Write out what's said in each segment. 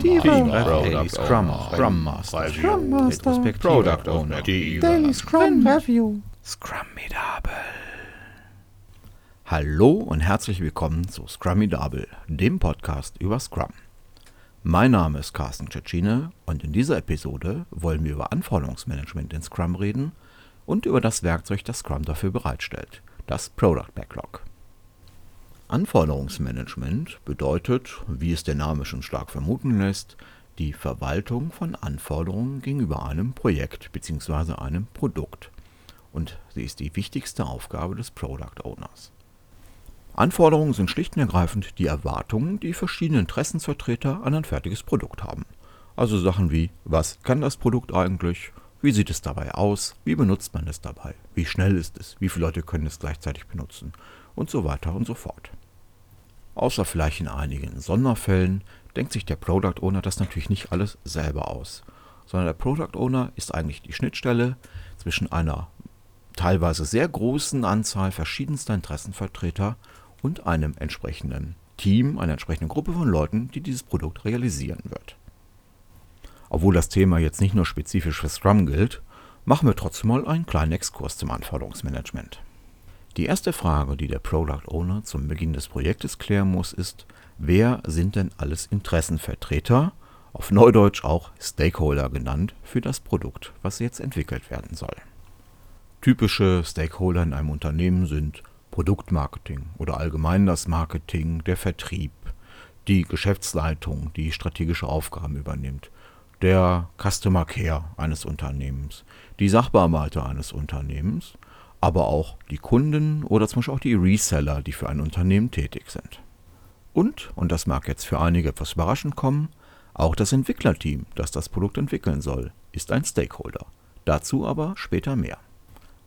Daily Scrum, Scrum Master, Scrum Master, Product Owner, Daily Scrum Review, Scrumidable. Hallo und herzlich willkommen zu Scrumidable, dem Podcast über Scrum. Mein Name ist Carsten Cecchine und in dieser Episode wollen wir über Anforderungsmanagement in Scrum reden und über das Werkzeug, das Scrum dafür bereitstellt, das Product Backlog. Anforderungsmanagement bedeutet, wie es der Name schon stark vermuten lässt, die Verwaltung von Anforderungen gegenüber einem Projekt bzw. einem Produkt. Und sie ist die wichtigste Aufgabe des Product Owners. Anforderungen sind schlicht und ergreifend die Erwartungen, die verschiedene Interessensvertreter an ein fertiges Produkt haben. Also Sachen wie, was kann das Produkt eigentlich? Wie sieht es dabei aus? Wie benutzt man es dabei? Wie schnell ist es? Wie viele Leute können es gleichzeitig benutzen? Und so weiter und so fort. Außer vielleicht in einigen Sonderfällen denkt sich der Product Owner das natürlich nicht alles selber aus, sondern der Product Owner ist eigentlich die Schnittstelle zwischen einer teilweise sehr großen Anzahl verschiedenster Interessenvertreter und einem entsprechenden Team, einer entsprechenden Gruppe von Leuten, die dieses Produkt realisieren wird. Obwohl das Thema jetzt nicht nur spezifisch für Scrum gilt, machen wir trotzdem mal einen kleinen Exkurs zum Anforderungsmanagement. Die erste Frage, die der Product Owner zum Beginn des Projektes klären muss, ist, wer sind denn alles Interessenvertreter, auf Neudeutsch auch Stakeholder genannt, für das Produkt, was jetzt entwickelt werden soll. Typische Stakeholder in einem Unternehmen sind Produktmarketing oder allgemein das Marketing, der Vertrieb, die Geschäftsleitung, die strategische Aufgaben übernimmt, der Customer Care eines Unternehmens, die Sachbearbeiter eines Unternehmens aber auch die Kunden oder zum Beispiel auch die Reseller, die für ein Unternehmen tätig sind. Und, und das mag jetzt für einige etwas überraschend kommen, auch das Entwicklerteam, das das Produkt entwickeln soll, ist ein Stakeholder. Dazu aber später mehr.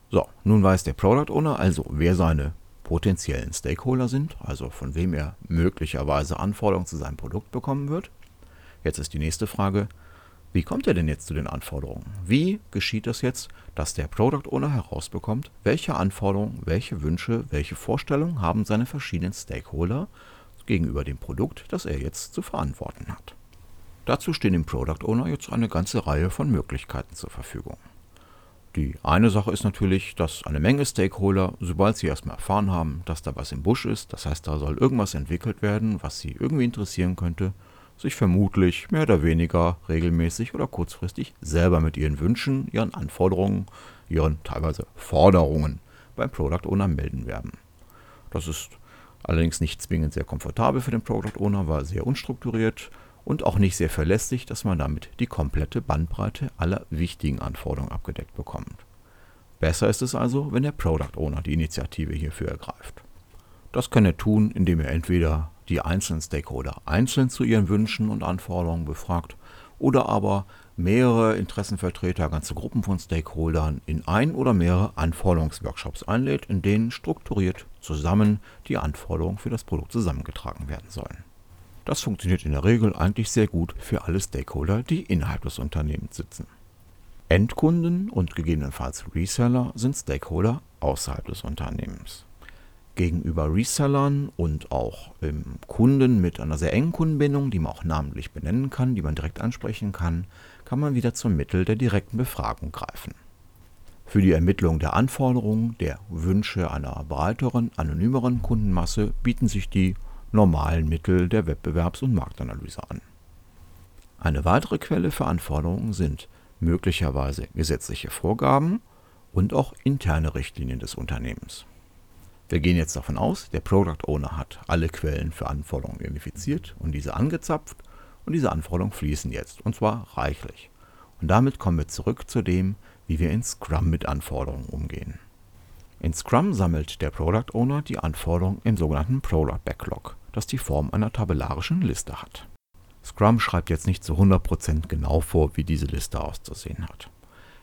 So, nun weiß der Product Owner also, wer seine potenziellen Stakeholder sind, also von wem er möglicherweise Anforderungen zu seinem Produkt bekommen wird. Jetzt ist die nächste Frage, wie kommt er denn jetzt zu den Anforderungen? Wie geschieht das jetzt, dass der Product Owner herausbekommt, welche Anforderungen, welche Wünsche, welche Vorstellungen haben seine verschiedenen Stakeholder gegenüber dem Produkt, das er jetzt zu verantworten hat? Dazu stehen dem Product Owner jetzt eine ganze Reihe von Möglichkeiten zur Verfügung. Die eine Sache ist natürlich, dass eine Menge Stakeholder, sobald sie erstmal erfahren haben, dass da was im Busch ist, das heißt, da soll irgendwas entwickelt werden, was sie irgendwie interessieren könnte, sich vermutlich mehr oder weniger regelmäßig oder kurzfristig selber mit ihren Wünschen, ihren Anforderungen, ihren teilweise Forderungen beim Product Owner melden werden. Das ist allerdings nicht zwingend sehr komfortabel für den Product Owner, weil sehr unstrukturiert und auch nicht sehr verlässlich, dass man damit die komplette Bandbreite aller wichtigen Anforderungen abgedeckt bekommt. Besser ist es also, wenn der Product Owner die Initiative hierfür ergreift. Das kann er tun, indem er entweder die einzelnen Stakeholder einzeln zu ihren Wünschen und Anforderungen befragt oder aber mehrere Interessenvertreter, ganze Gruppen von Stakeholdern in ein oder mehrere Anforderungsworkshops einlädt, in denen strukturiert zusammen die Anforderungen für das Produkt zusammengetragen werden sollen. Das funktioniert in der Regel eigentlich sehr gut für alle Stakeholder, die innerhalb des Unternehmens sitzen. Endkunden und gegebenenfalls Reseller sind Stakeholder außerhalb des Unternehmens gegenüber Resellern und auch ähm, Kunden mit einer sehr engen Kundenbindung, die man auch namentlich benennen kann, die man direkt ansprechen kann, kann man wieder zum Mittel der direkten Befragung greifen. Für die Ermittlung der Anforderungen, der Wünsche einer breiteren, anonymeren Kundenmasse bieten sich die normalen Mittel der Wettbewerbs- und Marktanalyse an. Eine weitere Quelle für Anforderungen sind möglicherweise gesetzliche Vorgaben und auch interne Richtlinien des Unternehmens. Wir gehen jetzt davon aus, der Product Owner hat alle Quellen für Anforderungen identifiziert und diese angezapft und diese Anforderungen fließen jetzt und zwar reichlich. Und damit kommen wir zurück zu dem, wie wir in Scrum mit Anforderungen umgehen. In Scrum sammelt der Product Owner die Anforderungen im sogenannten Product Backlog, das die Form einer tabellarischen Liste hat. Scrum schreibt jetzt nicht zu 100% genau vor, wie diese Liste auszusehen hat.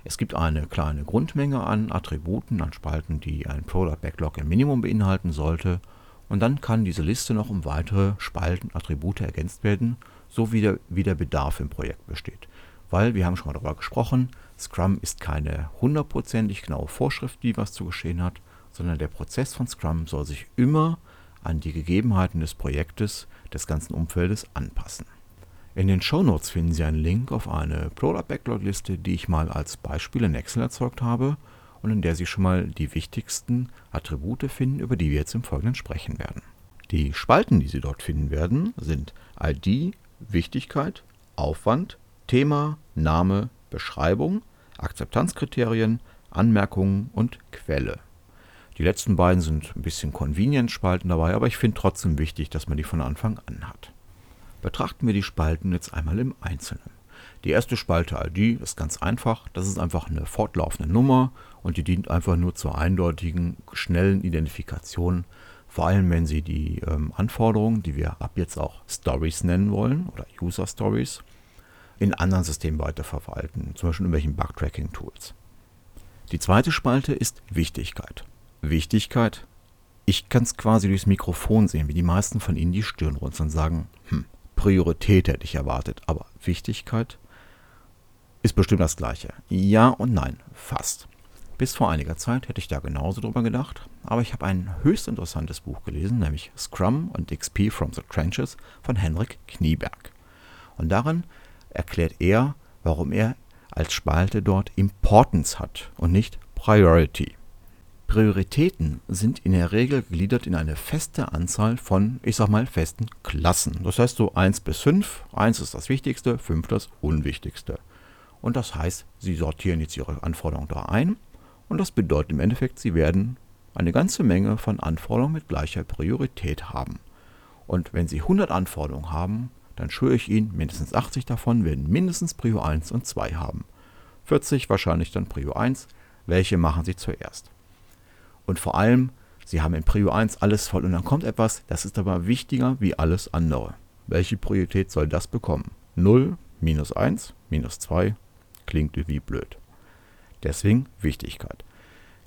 Es gibt eine kleine Grundmenge an Attributen, an Spalten, die ein Product Backlog im Minimum beinhalten sollte. Und dann kann diese Liste noch um weitere Spalten, Attribute ergänzt werden, so wie der, wie der Bedarf im Projekt besteht. Weil, wir haben schon mal darüber gesprochen, Scrum ist keine hundertprozentig genaue Vorschrift, wie was zu geschehen hat, sondern der Prozess von Scrum soll sich immer an die Gegebenheiten des Projektes, des ganzen Umfeldes anpassen. In den Shownotes finden Sie einen Link auf eine Product Backlog Liste, die ich mal als Beispiel in Excel erzeugt habe und in der Sie schon mal die wichtigsten Attribute finden, über die wir jetzt im Folgenden sprechen werden. Die Spalten, die Sie dort finden werden, sind ID, Wichtigkeit, Aufwand, Thema, Name, Beschreibung, Akzeptanzkriterien, Anmerkungen und Quelle. Die letzten beiden sind ein bisschen Convenience-Spalten dabei, aber ich finde trotzdem wichtig, dass man die von Anfang an hat. Betrachten wir die Spalten jetzt einmal im Einzelnen. Die erste Spalte ID ist ganz einfach. Das ist einfach eine fortlaufende Nummer und die dient einfach nur zur eindeutigen, schnellen Identifikation. Vor allem, wenn Sie die ähm, Anforderungen, die wir ab jetzt auch Stories nennen wollen oder User Stories, in anderen Systemen weiterverwalten, zum Beispiel in irgendwelchen Bug-Tracking-Tools. Die zweite Spalte ist Wichtigkeit. Wichtigkeit, ich kann es quasi durchs Mikrofon sehen, wie die meisten von Ihnen die Stirn runzeln und sagen, hm, Priorität hätte ich erwartet, aber Wichtigkeit ist bestimmt das gleiche. Ja und nein, fast. Bis vor einiger Zeit hätte ich da genauso drüber gedacht, aber ich habe ein höchst interessantes Buch gelesen, nämlich Scrum und XP from the Trenches von Henrik Knieberg. Und darin erklärt er, warum er als Spalte dort Importance hat und nicht Priority. Prioritäten sind in der Regel gegliedert in eine feste Anzahl von, ich sag mal, festen Klassen. Das heißt so 1 bis 5. 1 ist das Wichtigste, 5 das Unwichtigste. Und das heißt, Sie sortieren jetzt Ihre Anforderungen da ein. Und das bedeutet im Endeffekt, Sie werden eine ganze Menge von Anforderungen mit gleicher Priorität haben. Und wenn Sie 100 Anforderungen haben, dann schwöre ich Ihnen, mindestens 80 davon werden mindestens Prio 1 und 2 haben. 40 wahrscheinlich dann Prio 1. Welche machen Sie zuerst? Und vor allem, Sie haben in Prio 1 alles voll und dann kommt etwas, das ist aber wichtiger wie alles andere. Welche Priorität soll das bekommen? 0, minus 1, minus 2, klingt wie blöd. Deswegen Wichtigkeit.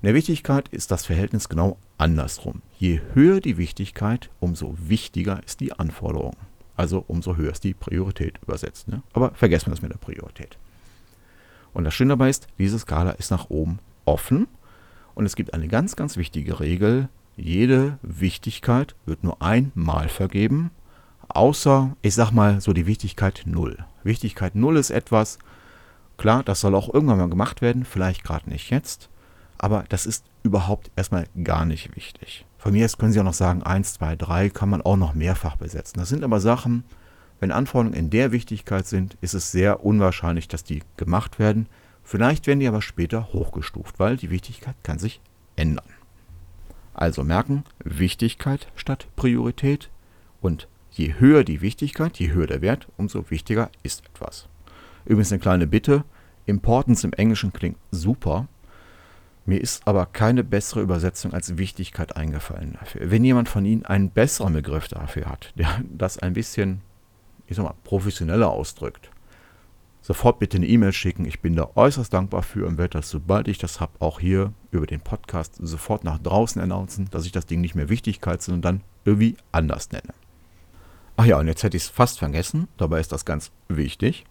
In der Wichtigkeit ist das Verhältnis genau andersrum. Je höher die Wichtigkeit, umso wichtiger ist die Anforderung. Also umso höher ist die Priorität übersetzt. Ne? Aber vergessen wir das mit der Priorität. Und das Schöne dabei ist, diese Skala ist nach oben offen. Und es gibt eine ganz, ganz wichtige Regel. Jede Wichtigkeit wird nur einmal vergeben, außer, ich sag mal, so die Wichtigkeit 0. Wichtigkeit 0 ist etwas, klar, das soll auch irgendwann mal gemacht werden, vielleicht gerade nicht jetzt, aber das ist überhaupt erstmal gar nicht wichtig. Von mir aus können Sie auch noch sagen, 1, 2, 3 kann man auch noch mehrfach besetzen. Das sind aber Sachen, wenn Anforderungen in der Wichtigkeit sind, ist es sehr unwahrscheinlich, dass die gemacht werden. Vielleicht werden die aber später hochgestuft, weil die Wichtigkeit kann sich ändern. Also merken, Wichtigkeit statt Priorität und je höher die Wichtigkeit, je höher der Wert, umso wichtiger ist etwas. Übrigens eine kleine Bitte, Importance im Englischen klingt super, mir ist aber keine bessere Übersetzung als Wichtigkeit eingefallen dafür. Wenn jemand von Ihnen einen besseren Begriff dafür hat, der das ein bisschen, ich sag mal, professioneller ausdrückt, sofort bitte eine E-Mail schicken. Ich bin da äußerst dankbar für und werde das, sobald ich das habe, auch hier über den Podcast sofort nach draußen announcen, dass ich das Ding nicht mehr Wichtigkeit, sondern dann irgendwie anders nenne. Ach ja, und jetzt hätte ich es fast vergessen, dabei ist das ganz wichtig.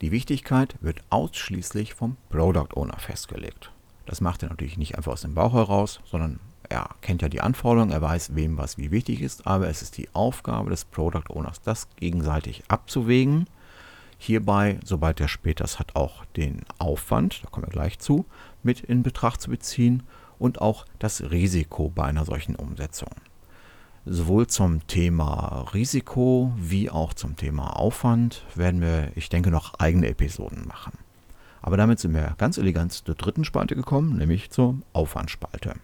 Die Wichtigkeit wird ausschließlich vom Product Owner festgelegt. Das macht er natürlich nicht einfach aus dem Bauch heraus, sondern er kennt ja die Anforderungen, er weiß, wem was wie wichtig ist, aber es ist die Aufgabe des Product Owners, das gegenseitig abzuwägen. Hierbei, sobald er später es hat, auch den Aufwand, da kommen wir gleich zu, mit in Betracht zu beziehen und auch das Risiko bei einer solchen Umsetzung. Sowohl zum Thema Risiko wie auch zum Thema Aufwand werden wir, ich denke, noch eigene Episoden machen. Aber damit sind wir ganz elegant zur dritten Spalte gekommen, nämlich zur Aufwandspalte.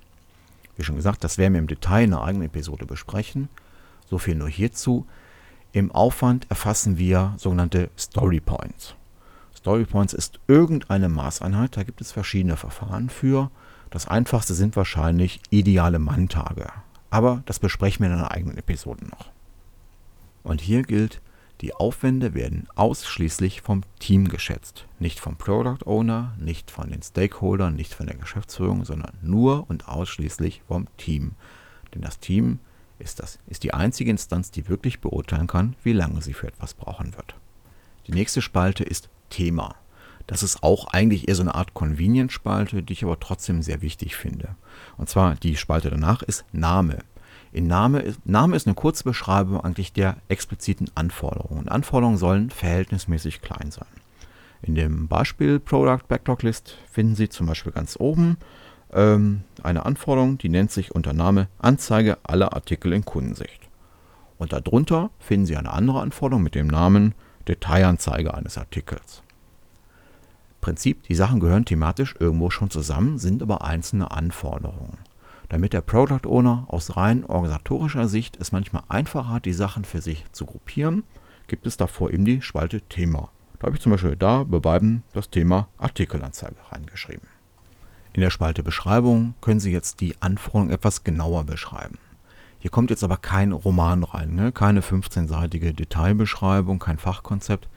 Wie schon gesagt, das werden wir im Detail in einer eigenen Episode besprechen. So viel nur hierzu. Im Aufwand erfassen wir sogenannte Story Points. Story Points ist irgendeine Maßeinheit, da gibt es verschiedene Verfahren für. Das einfachste sind wahrscheinlich ideale Manntage. Aber das besprechen wir in einer eigenen Episode noch. Und hier gilt, die Aufwände werden ausschließlich vom Team geschätzt. Nicht vom Product Owner, nicht von den Stakeholdern, nicht von der Geschäftsführung, sondern nur und ausschließlich vom Team. Denn das Team ist, das, ist die einzige Instanz, die wirklich beurteilen kann, wie lange sie für etwas brauchen wird. Die nächste Spalte ist Thema. Das ist auch eigentlich eher so eine Art Convenience-Spalte, die ich aber trotzdem sehr wichtig finde. Und zwar die Spalte danach ist Name. In Name, Name ist eine kurze Beschreibung eigentlich der expliziten Anforderungen. Anforderungen sollen verhältnismäßig klein sein. In dem Beispiel Product Backlog List finden Sie zum Beispiel ganz oben ähm, eine Anforderung, die nennt sich unter Name Anzeige aller Artikel in Kundensicht. Und darunter finden Sie eine andere Anforderung mit dem Namen Detailanzeige eines Artikels. Prinzip, die Sachen gehören thematisch irgendwo schon zusammen, sind aber einzelne Anforderungen. Damit der Product Owner aus rein organisatorischer Sicht es manchmal einfacher hat, die Sachen für sich zu gruppieren, gibt es davor eben die Spalte Thema. Da habe ich zum Beispiel da beweisen das Thema Artikelanzeige reingeschrieben. In der Spalte Beschreibung können Sie jetzt die Anforderungen etwas genauer beschreiben. Hier kommt jetzt aber kein Roman rein, ne? keine 15-seitige Detailbeschreibung, kein Fachkonzept,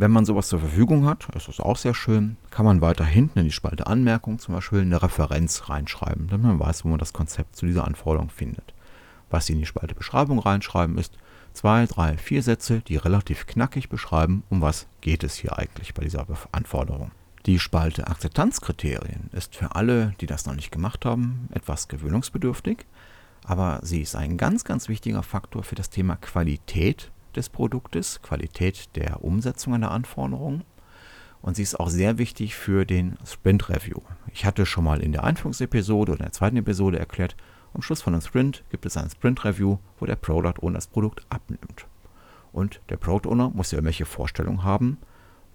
wenn man sowas zur Verfügung hat, das ist auch sehr schön, kann man weiter hinten in die Spalte Anmerkung zum Beispiel eine Referenz reinschreiben, damit man weiß, wo man das Konzept zu dieser Anforderung findet. Was Sie in die Spalte Beschreibung reinschreiben, ist zwei, drei, vier Sätze, die relativ knackig beschreiben, um was geht es hier eigentlich bei dieser Anforderung. Die Spalte Akzeptanzkriterien ist für alle, die das noch nicht gemacht haben, etwas gewöhnungsbedürftig, aber sie ist ein ganz, ganz wichtiger Faktor für das Thema Qualität des Produktes, Qualität der Umsetzung einer Anforderung. Und sie ist auch sehr wichtig für den Sprint Review. Ich hatte schon mal in der Einführungsepisode oder der zweiten Episode erklärt, am Schluss von einem Sprint gibt es ein Sprint Review, wo der Product Owner das Produkt abnimmt. Und der Product Owner muss ja irgendwelche Vorstellungen haben,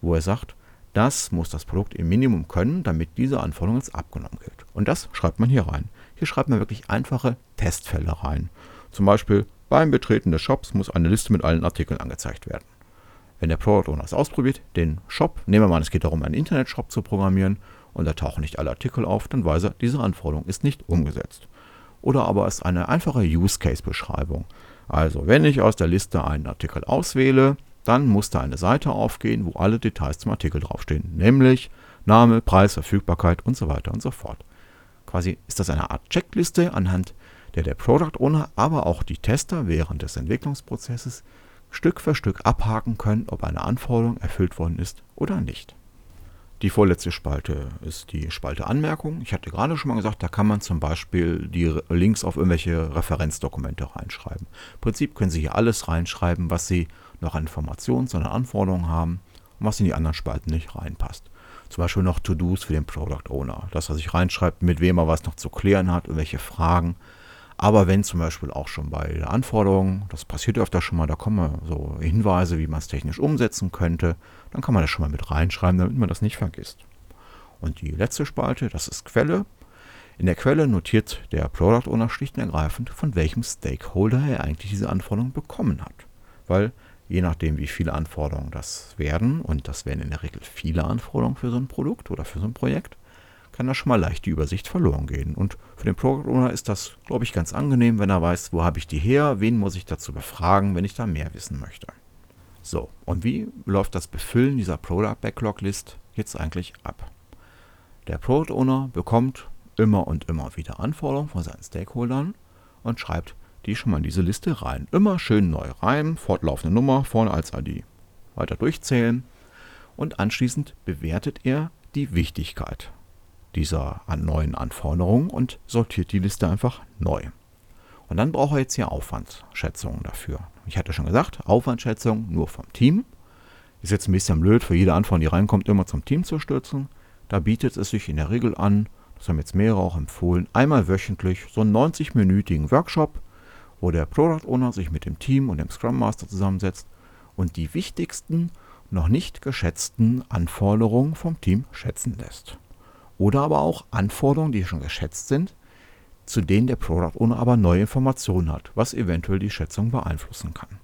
wo er sagt, das muss das Produkt im Minimum können, damit diese Anforderung jetzt abgenommen wird. Und das schreibt man hier rein. Hier schreibt man wirklich einfache Testfälle rein. Zum Beispiel, beim Betreten des Shops muss eine Liste mit allen Artikeln angezeigt werden. Wenn der Product Owner es ausprobiert, den Shop, nehmen wir mal es geht darum, einen Internetshop zu programmieren und da tauchen nicht alle Artikel auf, dann weiß er, diese Anforderung ist nicht umgesetzt. Oder aber es ist eine einfache Use Case Beschreibung. Also, wenn ich aus der Liste einen Artikel auswähle, dann muss da eine Seite aufgehen, wo alle Details zum Artikel draufstehen, nämlich Name, Preis, Verfügbarkeit und so weiter und so fort. Quasi ist das eine Art Checkliste, anhand der der Product Owner, aber auch die Tester während des Entwicklungsprozesses Stück für Stück abhaken können, ob eine Anforderung erfüllt worden ist oder nicht. Die vorletzte Spalte ist die Spalte Anmerkung. Ich hatte gerade schon mal gesagt, da kann man zum Beispiel die Links auf irgendwelche Referenzdokumente reinschreiben. Im Prinzip können Sie hier alles reinschreiben, was Sie noch an Informationen, sondern Anforderungen haben und was in die anderen Spalten nicht reinpasst. Zum Beispiel noch To-Dos für den Product Owner. Das, was ich reinschreibt, mit wem er was noch zu klären hat, welche Fragen. Aber wenn zum Beispiel auch schon bei der Anforderung, das passiert öfter schon mal, da kommen so Hinweise, wie man es technisch umsetzen könnte, dann kann man das schon mal mit reinschreiben, damit man das nicht vergisst. Und die letzte Spalte, das ist Quelle. In der Quelle notiert der Product Owner schlicht und ergreifend, von welchem Stakeholder er eigentlich diese Anforderung bekommen hat. Weil je nachdem, wie viele Anforderungen das werden, und das werden in der Regel viele Anforderungen für so ein Produkt oder für so ein Projekt, kann da schon mal leicht die Übersicht verloren gehen. Und für den Product Owner ist das, glaube ich, ganz angenehm, wenn er weiß, wo habe ich die her, wen muss ich dazu befragen, wenn ich da mehr wissen möchte. So, und wie läuft das Befüllen dieser Product Backlog List jetzt eigentlich ab? Der Product Owner bekommt immer und immer wieder Anforderungen von seinen Stakeholdern und schreibt die schon mal in diese Liste rein. Immer schön neu rein, fortlaufende Nummer vorne als ID. Weiter durchzählen und anschließend bewertet er die Wichtigkeit dieser neuen Anforderungen und sortiert die Liste einfach neu. Und dann braucht er jetzt hier Aufwandsschätzungen dafür. Ich hatte schon gesagt, Aufwandschätzung nur vom Team. Ist jetzt ein bisschen blöd, für jede Anforderung, die reinkommt, immer zum Team zu stürzen. Da bietet es sich in der Regel an, das haben jetzt mehrere auch empfohlen, einmal wöchentlich so einen 90-minütigen Workshop, wo der Product Owner sich mit dem Team und dem Scrum Master zusammensetzt und die wichtigsten, noch nicht geschätzten Anforderungen vom Team schätzen lässt. Oder aber auch Anforderungen, die schon geschätzt sind, zu denen der Product Owner aber neue Informationen hat, was eventuell die Schätzung beeinflussen kann.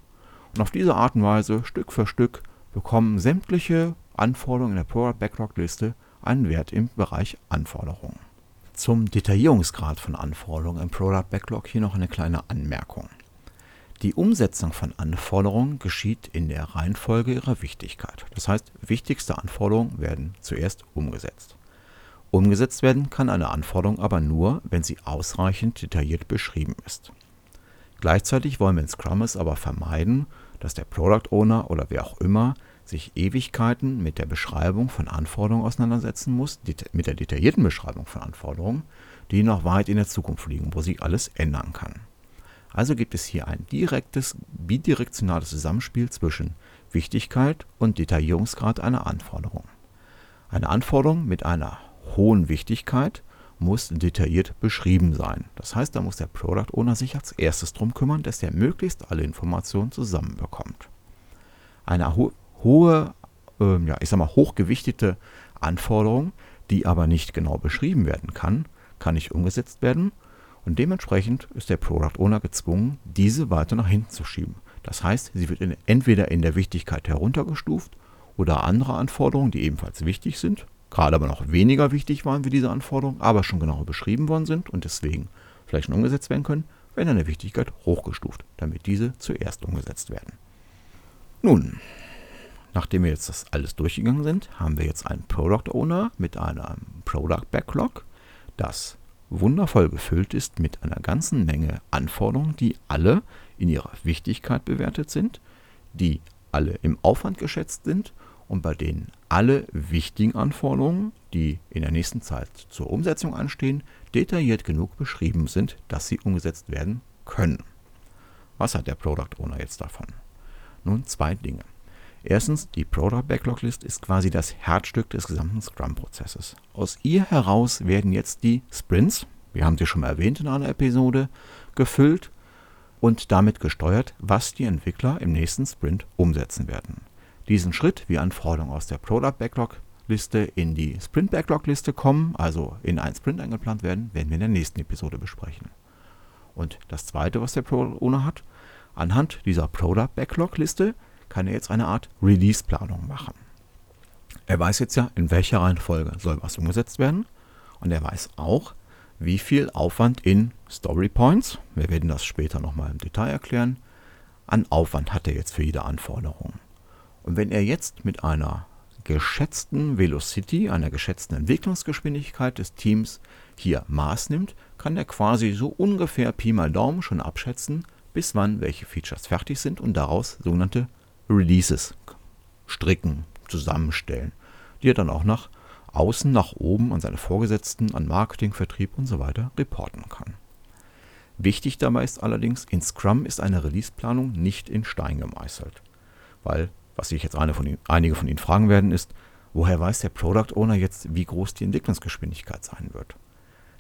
Und auf diese Art und Weise, Stück für Stück, bekommen sämtliche Anforderungen in der Product Backlog Liste einen Wert im Bereich Anforderungen. Zum Detaillierungsgrad von Anforderungen im Product Backlog hier noch eine kleine Anmerkung. Die Umsetzung von Anforderungen geschieht in der Reihenfolge ihrer Wichtigkeit. Das heißt, wichtigste Anforderungen werden zuerst umgesetzt. Umgesetzt werden kann eine Anforderung aber nur, wenn sie ausreichend detailliert beschrieben ist. Gleichzeitig wollen wir in Scrummes aber vermeiden, dass der Product Owner oder wer auch immer sich Ewigkeiten mit der Beschreibung von Anforderungen auseinandersetzen muss, mit der detaillierten Beschreibung von Anforderungen, die noch weit in der Zukunft liegen, wo sich alles ändern kann. Also gibt es hier ein direktes, bidirektionales Zusammenspiel zwischen Wichtigkeit und Detaillierungsgrad einer Anforderung. Eine Anforderung mit einer hohen Wichtigkeit muss detailliert beschrieben sein. Das heißt, da muss der Product Owner sich als erstes darum kümmern, dass er möglichst alle Informationen zusammenbekommt. Eine hohe, äh, ja, ich sag mal, hochgewichtete Anforderung, die aber nicht genau beschrieben werden kann, kann nicht umgesetzt werden und dementsprechend ist der Product Owner gezwungen, diese weiter nach hinten zu schieben. Das heißt, sie wird in, entweder in der Wichtigkeit heruntergestuft oder andere Anforderungen, die ebenfalls wichtig sind, gerade aber noch weniger wichtig waren wie diese Anforderungen, aber schon genauer beschrieben worden sind und deswegen vielleicht schon umgesetzt werden können, werden in der Wichtigkeit hochgestuft, damit diese zuerst umgesetzt werden. Nun, nachdem wir jetzt das alles durchgegangen sind, haben wir jetzt einen Product Owner mit einem Product Backlog, das wundervoll gefüllt ist mit einer ganzen Menge Anforderungen, die alle in ihrer Wichtigkeit bewertet sind, die alle im Aufwand geschätzt sind und bei denen alle wichtigen Anforderungen, die in der nächsten Zeit zur Umsetzung anstehen, detailliert genug beschrieben sind, dass sie umgesetzt werden können. Was hat der Product Owner jetzt davon? Nun zwei Dinge. Erstens, die Product Backlog List ist quasi das Herzstück des gesamten Scrum-Prozesses. Aus ihr heraus werden jetzt die Sprints, wir haben sie schon mal erwähnt in einer Episode, gefüllt und damit gesteuert, was die Entwickler im nächsten Sprint umsetzen werden. Diesen Schritt, wie Anforderungen aus der Product Backlog Liste in die Sprint Backlog Liste kommen, also in einen Sprint eingeplant werden, werden wir in der nächsten Episode besprechen. Und das zweite, was der Product Owner hat, anhand dieser Product Backlog Liste kann er jetzt eine Art Release-Planung machen. Er weiß jetzt ja, in welcher Reihenfolge soll was umgesetzt werden. Und er weiß auch, wie viel Aufwand in Story Points, wir werden das später nochmal im Detail erklären, an Aufwand hat er jetzt für jede Anforderung. Und wenn er jetzt mit einer geschätzten Velocity, einer geschätzten Entwicklungsgeschwindigkeit des Teams hier Maß nimmt, kann er quasi so ungefähr Pi mal Daumen schon abschätzen, bis wann welche Features fertig sind und daraus sogenannte Releases stricken, zusammenstellen, die er dann auch nach außen, nach oben an seine Vorgesetzten, an Marketing, Vertrieb und so weiter reporten kann. Wichtig dabei ist allerdings, in Scrum ist eine Releaseplanung nicht in Stein gemeißelt. Weil, was sich jetzt von Ihnen, einige von Ihnen fragen werden, ist, woher weiß der Product Owner jetzt, wie groß die Entwicklungsgeschwindigkeit sein wird?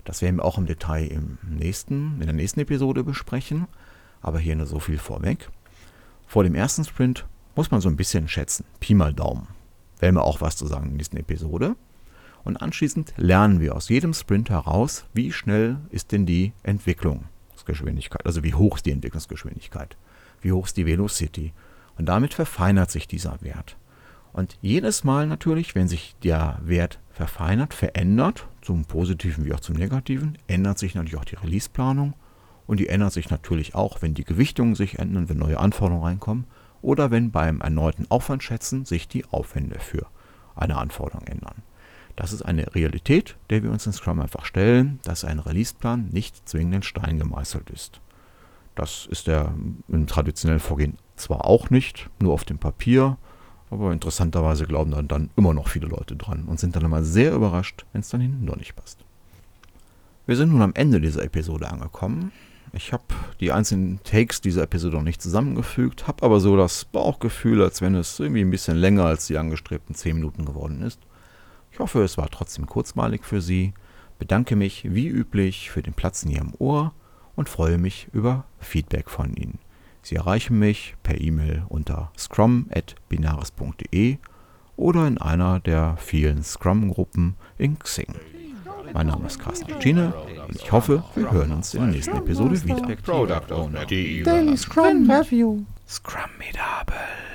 Das werden wir auch im Detail im nächsten, in der nächsten Episode besprechen, aber hier nur so viel vorweg. Vor dem ersten Sprint muss man so ein bisschen schätzen. Pi mal Daumen. Werden wir auch was zu sagen in der nächsten Episode. Und anschließend lernen wir aus jedem Sprint heraus, wie schnell ist denn die Entwicklungsgeschwindigkeit, also wie hoch ist die Entwicklungsgeschwindigkeit, wie hoch ist die Velocity. Und damit verfeinert sich dieser Wert. Und jedes Mal natürlich, wenn sich der Wert verfeinert, verändert, zum Positiven wie auch zum Negativen, ändert sich natürlich auch die Releaseplanung. Und die ändert sich natürlich auch, wenn die Gewichtungen sich ändern, wenn neue Anforderungen reinkommen oder wenn beim erneuten Aufwandschätzen sich die Aufwände für eine Anforderung ändern. Das ist eine Realität, der wir uns in Scrum einfach stellen, dass ein Releaseplan nicht zwingend in Stein gemeißelt ist. Das ist der im traditionellen Vorgehen zwar auch nicht, nur auf dem Papier, aber interessanterweise glauben dann, dann immer noch viele Leute dran und sind dann immer sehr überrascht, wenn es dann hinten doch nicht passt. Wir sind nun am Ende dieser Episode angekommen. Ich habe die einzelnen Takes dieser Episode noch nicht zusammengefügt, habe aber so das Bauchgefühl, als wenn es irgendwie ein bisschen länger als die angestrebten 10 Minuten geworden ist. Ich hoffe, es war trotzdem kurzmalig für Sie, bedanke mich wie üblich für den Platz in Ihrem Ohr und freue mich über Feedback von Ihnen. Sie erreichen mich per E-Mail unter scrum.binaris.de oder in einer der vielen Scrum-Gruppen in Xing. Mein Name ist Carsten Schiene und ich hoffe, wir hören uns in der nächsten Episode wieder. Daily Scrum Review. Scrum Medable.